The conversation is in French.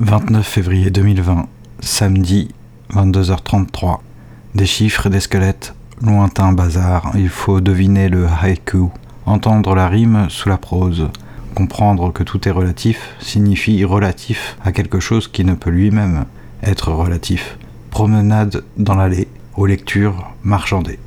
29 février 2020, samedi, 22h33. Des chiffres et des squelettes, lointain bazar, il faut deviner le haïku, entendre la rime sous la prose. Comprendre que tout est relatif signifie relatif à quelque chose qui ne peut lui-même être relatif. Promenade dans l'allée, aux lectures marchandées.